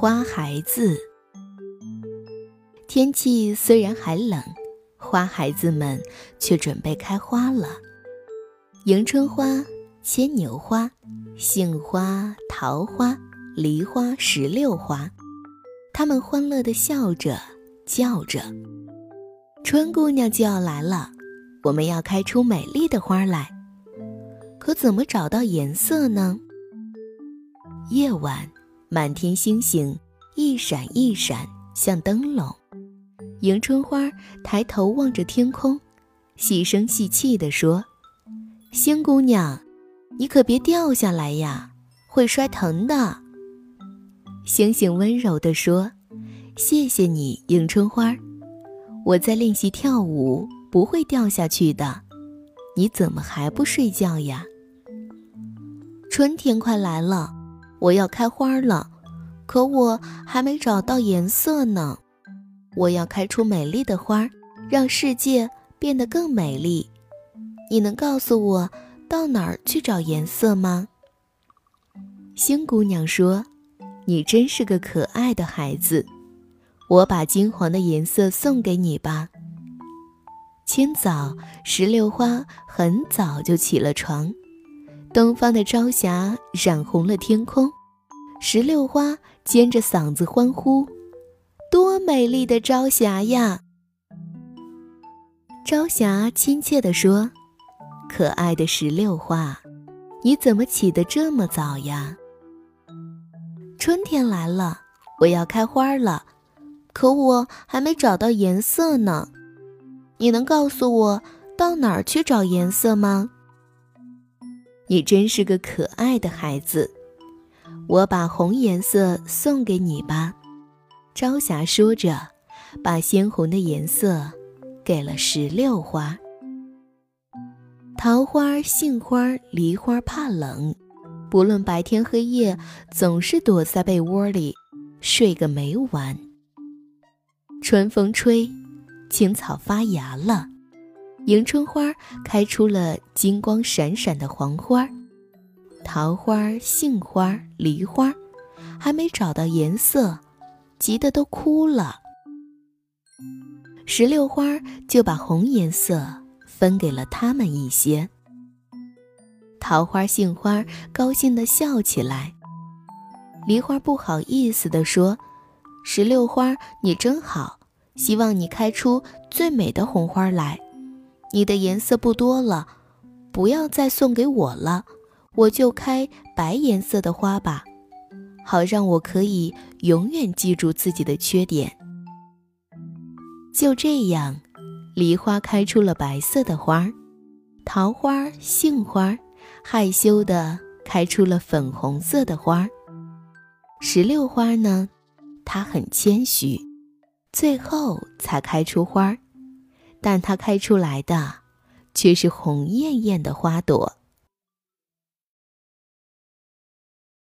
花孩子。天气虽然还冷，花孩子们却准备开花了。迎春花、牵牛花、杏花、桃花、梨花、石榴花，它们欢乐地笑着、叫着。春姑娘就要来了，我们要开出美丽的花来。可怎么找到颜色呢？夜晚，满天星星一闪一闪，像灯笼。迎春花抬头望着天空，细声细气地说。星姑娘，你可别掉下来呀，会摔疼的。星星温柔地说：“谢谢你，迎春花，我在练习跳舞，不会掉下去的。你怎么还不睡觉呀？”春天快来了，我要开花了，可我还没找到颜色呢。我要开出美丽的花，让世界变得更美丽。你能告诉我到哪儿去找颜色吗？星姑娘说：“你真是个可爱的孩子，我把金黄的颜色送给你吧。”清早，石榴花很早就起了床，东方的朝霞染红了天空，石榴花尖着嗓子欢呼：“多美丽的朝霞呀！”朝霞亲切地说。可爱的石榴花，你怎么起得这么早呀？春天来了，我要开花了，可我还没找到颜色呢。你能告诉我到哪儿去找颜色吗？你真是个可爱的孩子，我把红颜色送给你吧。朝霞说着，把鲜红的颜色给了石榴花。桃花、杏花、梨花怕冷，不论白天黑夜，总是躲在被窝里睡个没完。春风吹，青草发芽了，迎春花开出了金光闪闪的黄花。桃花、杏花、梨花还没找到颜色，急得都哭了。石榴花就把红颜色。分给了他们一些。桃花、杏花高兴地笑起来，梨花不好意思地说：“石榴花，你真好，希望你开出最美的红花来。你的颜色不多了，不要再送给我了，我就开白颜色的花吧，好让我可以永远记住自己的缺点。”就这样。梨花开出了白色的花，桃花、杏花害羞地开出了粉红色的花。石榴花呢，它很谦虚，最后才开出花儿，但它开出来的却是红艳艳的花朵。